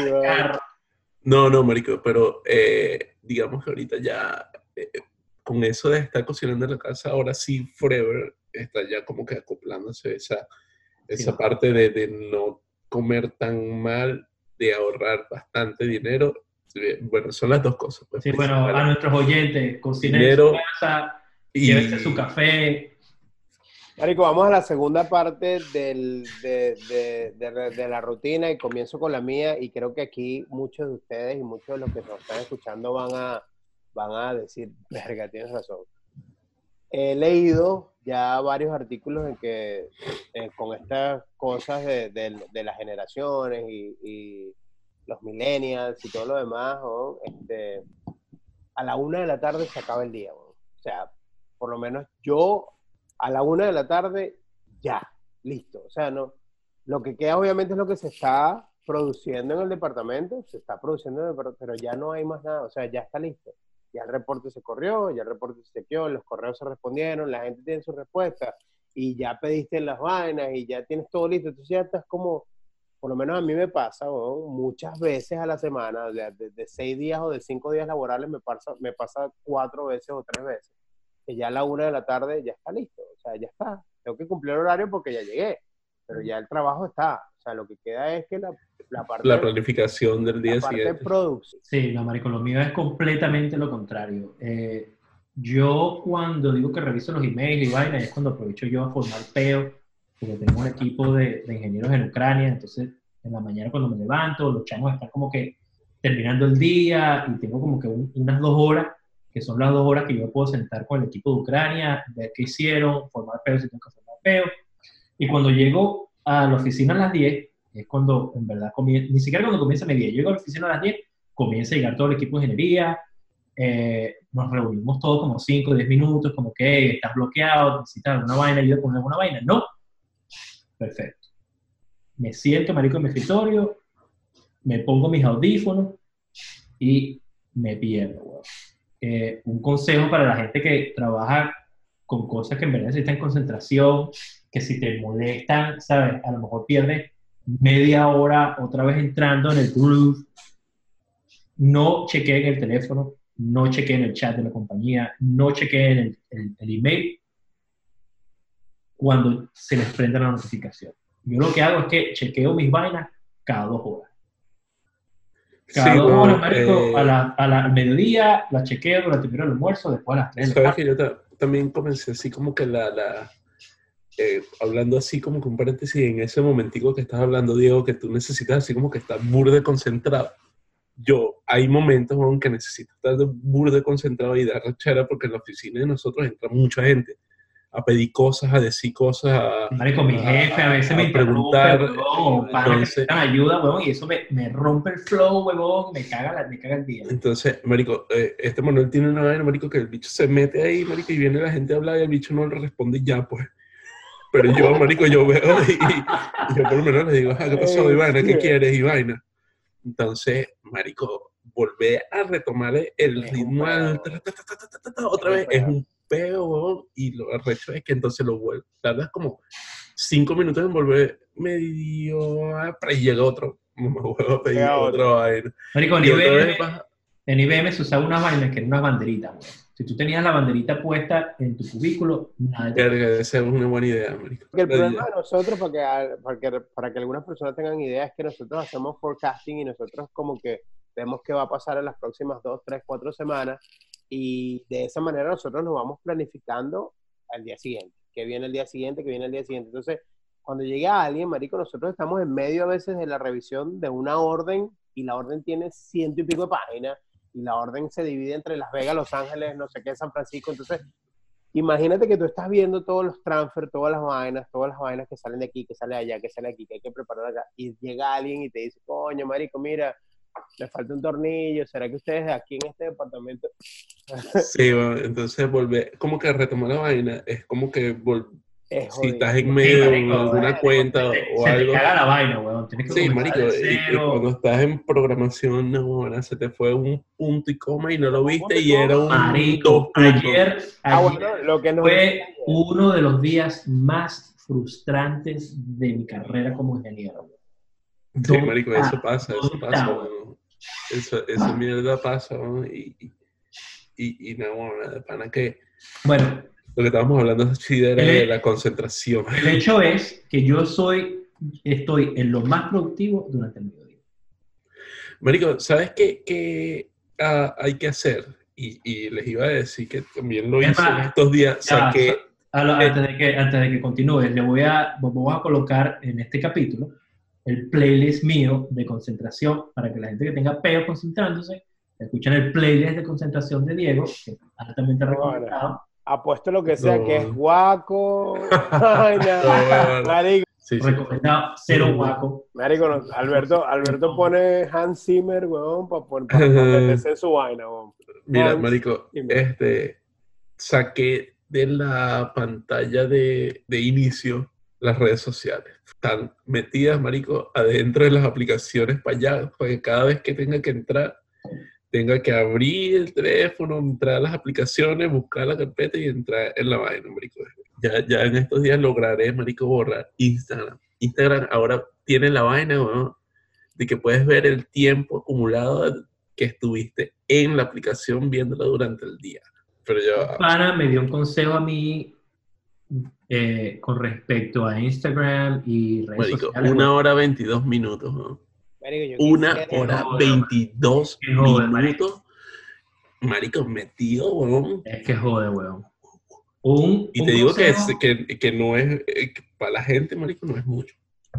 Speaker 3: No, no, marico, pero eh, digamos que ahorita ya eh, con eso de estar cocinando en la casa, ahora sí, Forever está ya como que acoplándose esa, esa parte de, de, no comer tan mal, de ahorrar bastante dinero. Bueno, son las dos cosas.
Speaker 1: Pues, sí, bueno, a nuestros oyentes, cocinen en su casa, y... su café.
Speaker 2: Marico, vamos a la segunda parte del, de, de, de, la rutina y comienzo con la mía y creo que aquí muchos de ustedes y muchos de los que nos están escuchando van a, van a decir, *laughs* verga, tienes razón. He leído ya varios artículos en que eh, con estas cosas de, de, las generaciones y, los millennials y todo lo demás, este, a la una de la tarde se acaba el día. O sea, por lo menos yo a la una de la tarde ya, listo. O sea, no, lo que queda obviamente es lo que se está produciendo en el departamento, se está produciendo, pero ya no hay más nada, o sea, ya está listo ya el reporte se corrió, ya el reporte se chequeó, los correos se respondieron, la gente tiene su respuesta y ya pediste las vainas y ya tienes todo listo. Entonces ya estás como, por lo menos a mí me pasa, muchas veces a la semana, de, de, seis días o de cinco días laborales, me pasa, me pasa cuatro veces o tres veces, que ya a la una de la tarde ya está listo, o sea, ya está. Tengo que cumplir el horario porque ya llegué, pero ya el trabajo está. O sea, lo que queda es que la la, parte,
Speaker 3: la planificación del día
Speaker 2: la
Speaker 3: siguiente.
Speaker 2: Parte producción.
Speaker 1: Sí, no, marico, lo mío es completamente lo contrario. Eh, yo cuando digo que reviso los emails y vainas es cuando aprovecho yo a formar peo, porque tengo un equipo de, de, ingenieros en Ucrania, entonces en la mañana cuando me levanto, los chamos están como que terminando el día y tengo como que unas dos horas, que son las dos horas que yo puedo sentar con el equipo de Ucrania, ver qué hicieron, formar peo si tengo que formar peo. Y cuando llego a la oficina a las 10, es cuando en verdad comienza, ni siquiera cuando comienza mi día, llego a la oficina a las 10, comienza a llegar todo el equipo de ingeniería, eh, nos reunimos todos como 5 o 10 minutos, como que estás bloqueado, necesitas una vaina, ayuda con alguna vaina, no, perfecto. Me siento, marico, en mi escritorio, me pongo mis audífonos y me pierdo, eh, un consejo para la gente que trabaja con cosas que en verdad necesitan concentración, que si te molestan, ¿sabes? A lo mejor pierdes media hora otra vez entrando en el groove, no chequeen el teléfono, no chequeen el chat de la compañía, no chequeen el, el, email cuando se les prenda la notificación. Yo lo que hago es que chequeo mis vainas cada dos horas. Cada dos horas, marico, eh, a la, a la, mediodía, la chequeo durante el almuerzo, después a las tres.
Speaker 3: Sabes que yo también comencé así como que la, la eh, hablando así como que un paréntesis, en ese momentico que estás hablando, Diego, que tú necesitas así como que estar burde concentrado. Yo, hay momentos en que necesito estar burde concentrado y dar rachera porque en la oficina de nosotros entra mucha gente a pedir cosas, a decir cosas, a...
Speaker 1: con mi jefe a veces me preguntar, huevón, para entonces, que ayuda, huevón, y eso me, me, rompe el flow, huevón, me caga, la, me caga el día.
Speaker 3: Entonces, marico, eh, este Manuel tiene una vaina, marico, que el bicho se mete ahí, marico, y viene la gente a hablar y el bicho no le responde ya, pues. Pero yo, marico, yo veo y, yo por lo menos le digo, ah, ¿qué pasó, Ivana? ¿Qué quieres, Ivana? Entonces, marico, volver a retomar el ritmo otra vez es un peo, y lo arrecho es que entonces lo vuelvo. Tardas como cinco minutos en volver medio, para y llega otro. *laughs* Me vuelvo a pedir otro vaina.
Speaker 1: Marico, en IBM, en IBM se usaba una vaina que era una banderita, güey. Si tú tenías la banderita puesta en tu cubículo, nada.
Speaker 3: Esa es una buena idea, marico.
Speaker 2: El problema de nosotros, para que, para, que, algunas personas tengan idea, es que nosotros hacemos forecasting y nosotros como que vemos qué va a pasar en las próximas dos, tres, cuatro semanas y de esa manera nosotros nos vamos planificando al día siguiente, que viene el día siguiente, que viene el día siguiente. Entonces, cuando llega alguien, marico, nosotros estamos en medio a veces de la revisión de una orden y la orden tiene ciento y pico de páginas y la orden se divide entre Las Vegas, Los Ángeles, no sé qué, San Francisco. Entonces, imagínate que tú estás viendo todos los transfers, todas las vainas, todas las vainas que salen de aquí, que salen allá, que salen aquí, que hay que preparar acá. Y llega alguien y te dice, coño, marico, mira, le falta un tornillo, ¿será que ustedes de aquí en este departamento?
Speaker 3: Sí, entonces volver, como que retomar la vaina, es como que si estás en medio de alguna cuenta o algo.
Speaker 1: Te caga la vaina, weón.
Speaker 3: sí, marico, y, cuando estás en programación, no, se te fue un punto y coma y no lo viste y era un
Speaker 1: marico. Ayer, ah, lo que fue uno de los días más frustrantes de mi carrera como ingeniero.
Speaker 3: Sí, marico, eso pasa, eso pasa. Eso, esa mierda pasa, y, y, y, no, de pana que...
Speaker 1: Bueno,
Speaker 3: lo que estábamos hablando es de la concentración.
Speaker 1: El hecho es que yo soy, estoy en lo más productivo durante el mediodía.
Speaker 3: Marico, ¿sabes qué, qué ah, hay que hacer? Y, y, les iba a decir que también lo hice en estos días. saqué,
Speaker 1: antes, de que, antes de que continúe, le voy a, voy a colocar en este capítulo el playlist mío de concentración para que la gente que tenga peo concentrándose escuchen el playlist de concentración de Diego, que es altamente recomendado
Speaker 2: apuesto lo que sea, que es guaco.
Speaker 1: marico. Sí, Recomendado, cero guaco.
Speaker 2: Marico, Alberto, Alberto pone Hans Zimmer, weón, para *laughs* meterse en su vaina, weón.
Speaker 3: Mira, marico, este, saqué de la pantalla de, de inicio las redes sociales. Están metidas, marico, adentro de las aplicaciones para allá, porque cada vez que tenga que entrar, tenga que abrir el teléfono, entrar a las aplicaciones, buscar la carpeta y entrar en la vaina, marico. Ya, ya en estos días lograré, marico, borrar Instagram. Instagram ahora tiene la vaina, ¿no? de que puedes ver el tiempo acumulado que estuviste en la aplicación viéndola durante el día. Pero yo...
Speaker 1: Para me dio un consejo a mí eh, con respecto a Instagram y
Speaker 3: redes marico, Una hora 22 minutos, ¿no? Una hora 22 minutos. Marico, metido, weón.
Speaker 1: Es que jode, weón.
Speaker 3: y te digo que, que, que, no es, eh, para la gente, marico, no es mucho.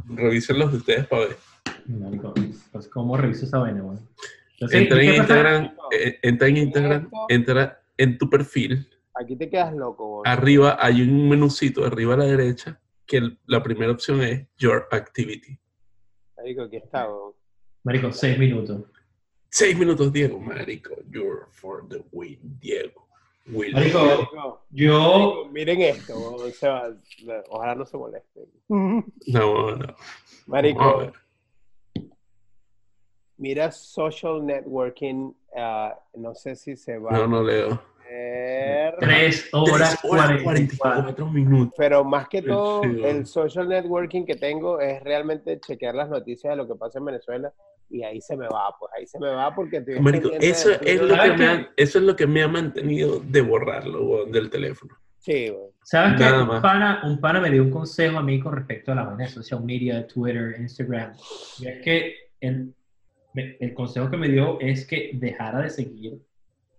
Speaker 3: Revisen los de ustedes para ver.
Speaker 1: Marico, pues, ¿cómo reviso esa vaina, weón?
Speaker 3: entra, en Instagram, eh, entra en Instagram, entra en tu perfil.
Speaker 2: Aquí te quedas loco, weón.
Speaker 3: Arriba hay un menucito, arriba a la derecha, que la primera opción es Your Activity.
Speaker 2: Marico, aquí está, weón.
Speaker 1: Marico, seis minutos.
Speaker 3: Seis minutos, Diego. Marico, you're for the win, Diego.
Speaker 1: Marico, yo...
Speaker 2: miren esto, ojalá no se moleste.
Speaker 3: No, no.
Speaker 2: Marico, mira social networking, uh, no sé si se va.
Speaker 3: No, no leo.
Speaker 1: Tres horas, cuarenta 44 minutos.
Speaker 2: Pero más que todo, el social networking que tengo es realmente chequear las noticias de lo que pasa en Venezuela y ahí se me va, pues ahí se me va porque
Speaker 3: eso, es lo que me ha, eso es lo que me ha mantenido de borrarlo del teléfono.
Speaker 2: Sí,
Speaker 1: ¿Sabes qué? Un pana, un pana me dio un consejo a mí con respecto a la manera de social media, Twitter, Instagram. Y es que el, el consejo que me dio es que dejara de seguir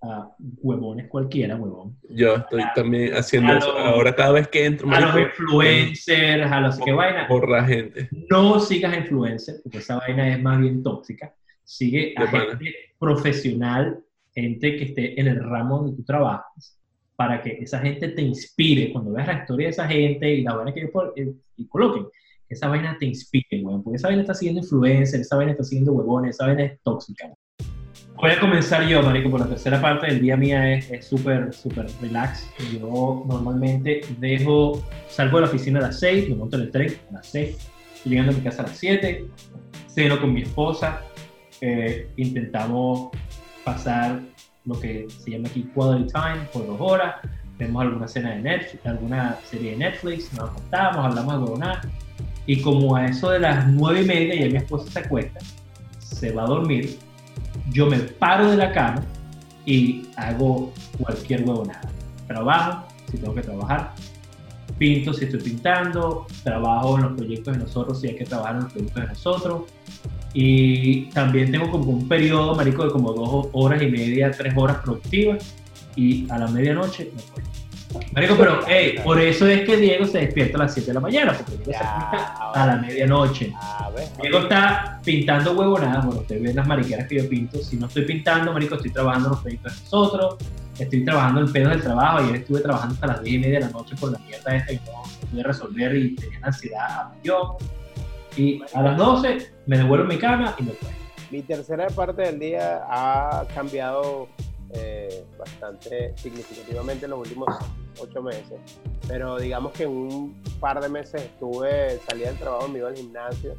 Speaker 1: a huevones cualquiera, huevón.
Speaker 3: Yo estoy también haciendo eso. Ahora cada vez que entro...
Speaker 1: A los influencers, a los que vaina.
Speaker 3: Borra gente.
Speaker 1: No sigas a influencers, porque esa vaina es más bien tóxica. Sigue a gente profesional, gente que esté en el ramo donde tú trabajas, para que esa gente te inspire. Cuando veas la historia de esa gente y la vaina que ellos eh, coloquen, esa vaina te inspire, huevón. Porque esa vaina está siguiendo influencers, esa vaina está siguiendo huevones, esa vaina es tóxica. Voy a comenzar yo, Marico, por la tercera parte del día mía es súper, súper relax. Yo normalmente dejo, salgo de la oficina a las 6, me monto en el tren a las 6, estoy llegando a mi casa a las 7, ceno con mi esposa, eh, intentamos pasar lo que se llama aquí quality time por dos horas, vemos alguna cena de Netflix, alguna serie de Netflix, nos acostamos, hablamos de nada, y como a eso de las nueve y media ya mi esposa se acuesta, se va a dormir, yo me paro de la cama y hago cualquier huevonada. Trabajo, si tengo que trabajar, pinto si estoy pintando, trabajo en los proyectos de nosotros si hay que trabajar en los proyectos de nosotros. Y también tengo como un periodo, marico, de como dos horas y media, tres horas productivas, y a la medianoche me voy. Marico, pero hey, por eso es que Diego se despierta a las 7 de la mañana, porque Diego se despierta a la medianoche. Diego está pintando huevonadas, bueno, ustedes ven las mariqueras que yo pinto. Si no estoy pintando, marico, estoy trabajando en los proyectos de nosotros, estoy trabajando en pedos del trabajo. Ayer estuve trabajando hasta las 10 y media de la noche por la mierda esta y no pude resolver y tenía ansiedad yo. Y a las 12 me devuelvo a mi cama y me voy.
Speaker 2: Mi tercera parte del día ha cambiado eh, bastante significativamente en los últimos ocho meses. Pero digamos que en un par de meses estuve, salía del trabajo, me iba al gimnasio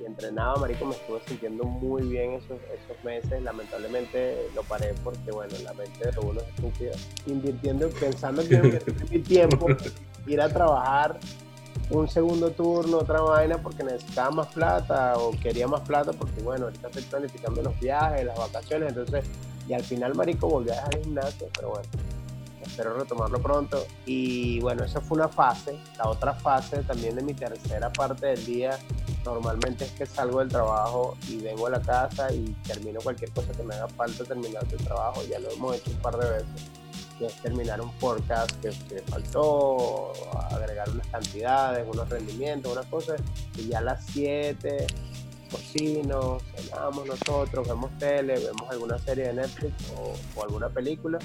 Speaker 2: y entrenaba, marico, me estuve sintiendo muy bien esos, esos meses. Lamentablemente lo paré porque, bueno, la mente de uno es estúpida. Invirtiendo, pensando que mi *laughs* tiempo, ir a trabajar un segundo turno, otra vaina, porque necesitaba más plata o quería más plata, porque bueno, ahorita estoy planificando los viajes, las vacaciones, entonces, y al final, marico, volví a dejar el gimnasio, pero bueno, espero retomarlo pronto. Y bueno, esa fue una fase. La otra fase también de mi tercera parte del día, normalmente es que salgo del trabajo y vengo a la casa y termino cualquier cosa que me haga falta terminar el trabajo. Ya lo hemos hecho un par de veces terminar un forecast que, que, faltó, agregar unas cantidades, unos rendimientos, unas cosas, y ya a las 7 cocino, cenamos nosotros, vemos tele, vemos alguna serie de Netflix o, alguna película,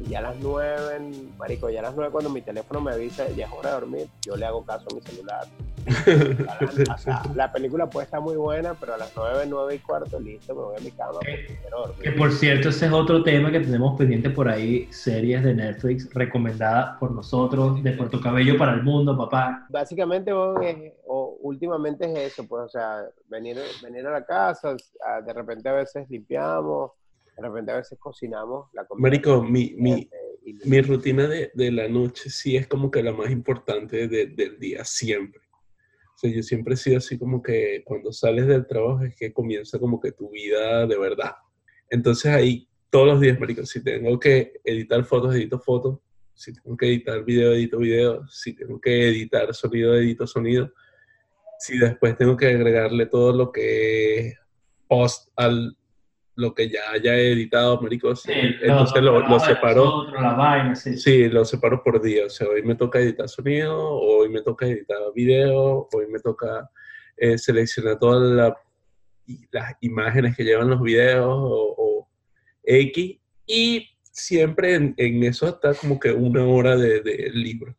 Speaker 2: y ya a las 9, marico, ya a las 9 cuando mi teléfono me avisa, ya es hora de dormir, yo le hago caso a mi celular, la, película puede estar muy buena, pero a las 9, 9 y cuarto, listo, me voy a mi cama
Speaker 1: Que por cierto, ese es otro tema que tenemos pendiente por ahí, series de Netflix recomendadas por nosotros, de Puerto Cabello para el mundo, papá.
Speaker 2: Básicamente, o, últimamente es eso, pues, o sea, venir, venir a la casa, de repente a veces limpiamos, de repente a veces cocinamos
Speaker 3: la comida. Marico, mi, mi, mi rutina de, de, la noche sí es como que la más importante del día, siempre yo siempre he sido así como que cuando sales del trabajo es que comienza como que tu vida de verdad. Entonces ahí todos los días, marico, si tengo que editar fotos, edito fotos, si tengo que editar video, edito video, si tengo que editar sonido, edito sonido, si después tengo que agregarle todo lo que post al, lo que ya haya editado, marico, entonces lo, lo, separo. sí. lo separo por día. O sea, hoy me toca editar sonido, hoy me toca editar video, hoy me toca eh, seleccionar todas las imágenes que llevan los videos o, X. Y siempre en, eso está como que una hora de, libro,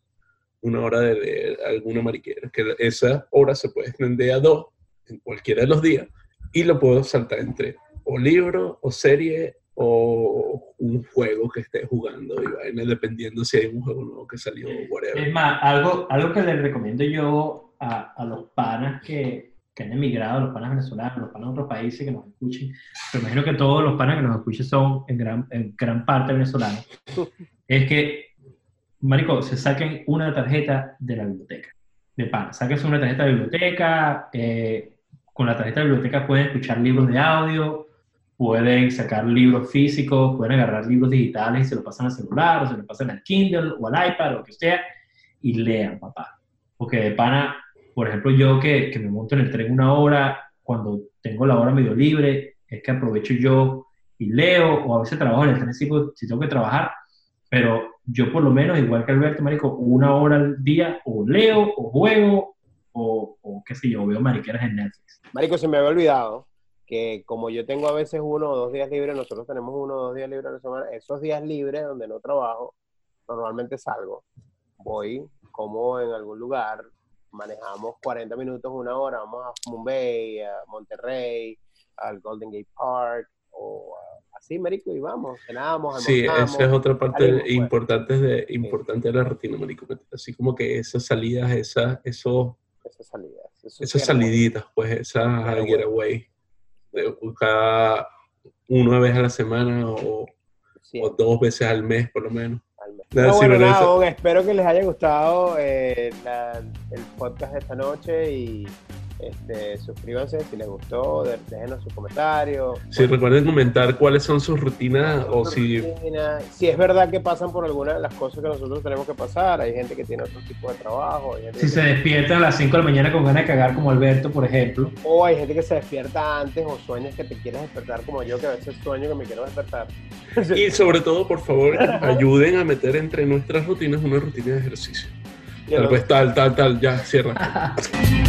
Speaker 3: una hora de, de alguna mariquera, que esa hora se puede extender a dos en cualquiera de los días y lo puedo saltar entre o libro, o serie, o un juego que esté jugando, dependiendo si hay un juego nuevo que salió o whatever.
Speaker 1: Es más, algo, algo que les recomiendo yo a, a los panas que, que, han emigrado, los panas venezolanos, los panas de otros países que nos escuchen, pero imagino que todos los panas que nos escuchen son en gran, en gran parte venezolanos, es que, marico, se saquen una tarjeta de la biblioteca, de pana, saquen una tarjeta de biblioteca, eh, con la tarjeta de biblioteca pueden escuchar libros de audio, pueden sacar libros físicos, pueden agarrar libros digitales y se lo pasan al celular, o se lo pasan al Kindle o al iPad o lo que sea, y lean, papá. Porque de pana, por ejemplo, yo que, que me monto en el tren una hora, cuando tengo la hora medio libre, es que aprovecho yo y leo, o a veces trabajo en el tren si, si tengo que trabajar, pero yo por lo menos, igual que Alberto, marico, una hora al día o leo, o juego, o, o qué sé yo, veo mariqueras en Netflix.
Speaker 2: Marico, se me había olvidado que como yo tengo a veces uno o dos días libres, nosotros tenemos uno o dos días libres a la semana, esos días libres donde no trabajo, normalmente salgo, voy, como en algún lugar, manejamos 40 minutos, una hora, vamos a Mumbai, a Monterrey, al Golden Gate Park, o así, Marico, y vamos, cenamos,
Speaker 3: Sí, esa es otra parte importante de, importante de la rutina, Marico, así como que esas salidas, esas, esos...
Speaker 2: Esas salidas.
Speaker 3: Esas saliditas, pues, esas getaway cada una vez a la semana o, dos veces al mes por lo menos.
Speaker 2: espero que les haya gustado eh, el podcast de esta noche y Este, suscríbanse si les gustó, déjenos sus comentarios.
Speaker 3: Sí, recuerden comentar cuáles son sus rutinas o si...
Speaker 2: Si es verdad que pasan por alguna de las cosas que nosotros tenemos que pasar, hay gente que tiene otro tipo de trabajo.
Speaker 1: si se despiertan a las 5 de la mañana con ganas de cagar como Alberto, por ejemplo.
Speaker 2: O hay gente que se despierta antes o sueñas que te quieres despertar como yo, que a veces sueño que me quiero despertar. *laughs*
Speaker 3: y sobre todo, por favor, ayuden a meter entre nuestras rutinas una rutina de ejercicio. Tal, pues tal, tal, tal, ya, cierra. *laughs*